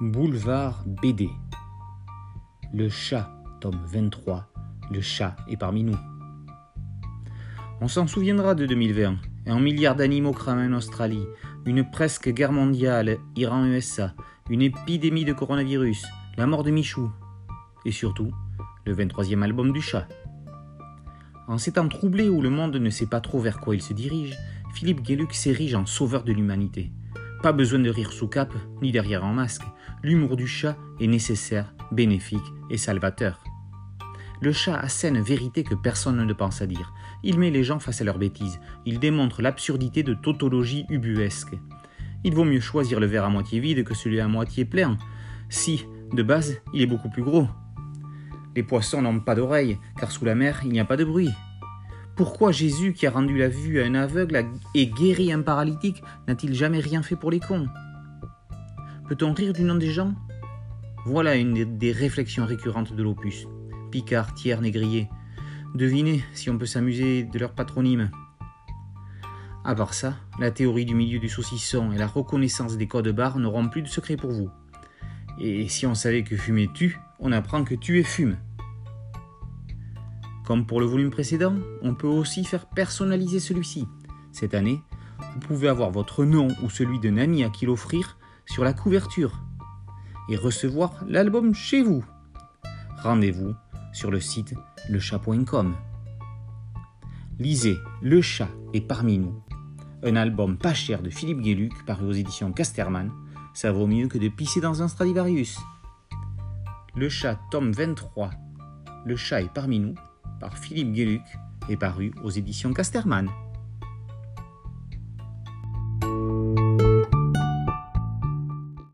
Boulevard BD. Le chat, tome 23. Le chat est parmi nous. On s'en souviendra de 2020. Un milliard d'animaux cramés en Australie, une presque guerre mondiale, Iran-USA, une épidémie de coronavirus, la mort de Michou, et surtout, le 23e album du chat. En ces temps troublés où le monde ne sait pas trop vers quoi il se dirige, Philippe Gueluc s'érige en sauveur de l'humanité. Pas besoin de rire sous cape, ni derrière un masque. L'humour du chat est nécessaire, bénéfique et salvateur. Le chat assène vérité que personne ne pense à dire. Il met les gens face à leurs bêtises. Il démontre l'absurdité de tautologie ubuesque. Il vaut mieux choisir le verre à moitié vide que celui à moitié plein. Si, de base, il est beaucoup plus gros. Les poissons n'ont pas d'oreilles, car sous la mer, il n'y a pas de bruit. Pourquoi Jésus, qui a rendu la vue à un aveugle et guéri un paralytique, n'a-t-il jamais rien fait pour les cons? Peut-on rire du nom des gens? Voilà une des réflexions récurrentes de l'opus. Picard, Thiers, Négrier. Devinez si on peut s'amuser de leur patronyme. À part ça, la théorie du milieu du saucisson et la reconnaissance des codes barres n'auront plus de secret pour vous. Et si on savait que fumer tue, on apprend que tuer fume. Comme pour le volume précédent, on peut aussi faire personnaliser celui-ci. Cette année, vous pouvez avoir votre nom ou celui d'un ami à qui l'offrir sur la couverture et recevoir l'album chez vous. Rendez-vous sur le site lechat.com. Lisez Le chat est parmi nous, un album pas cher de Philippe Guéluc paru aux éditions Casterman. Ça vaut mieux que de pisser dans un Stradivarius. Le chat tome 23. Le chat est parmi nous par Philippe Gueluc et paru aux éditions Casterman.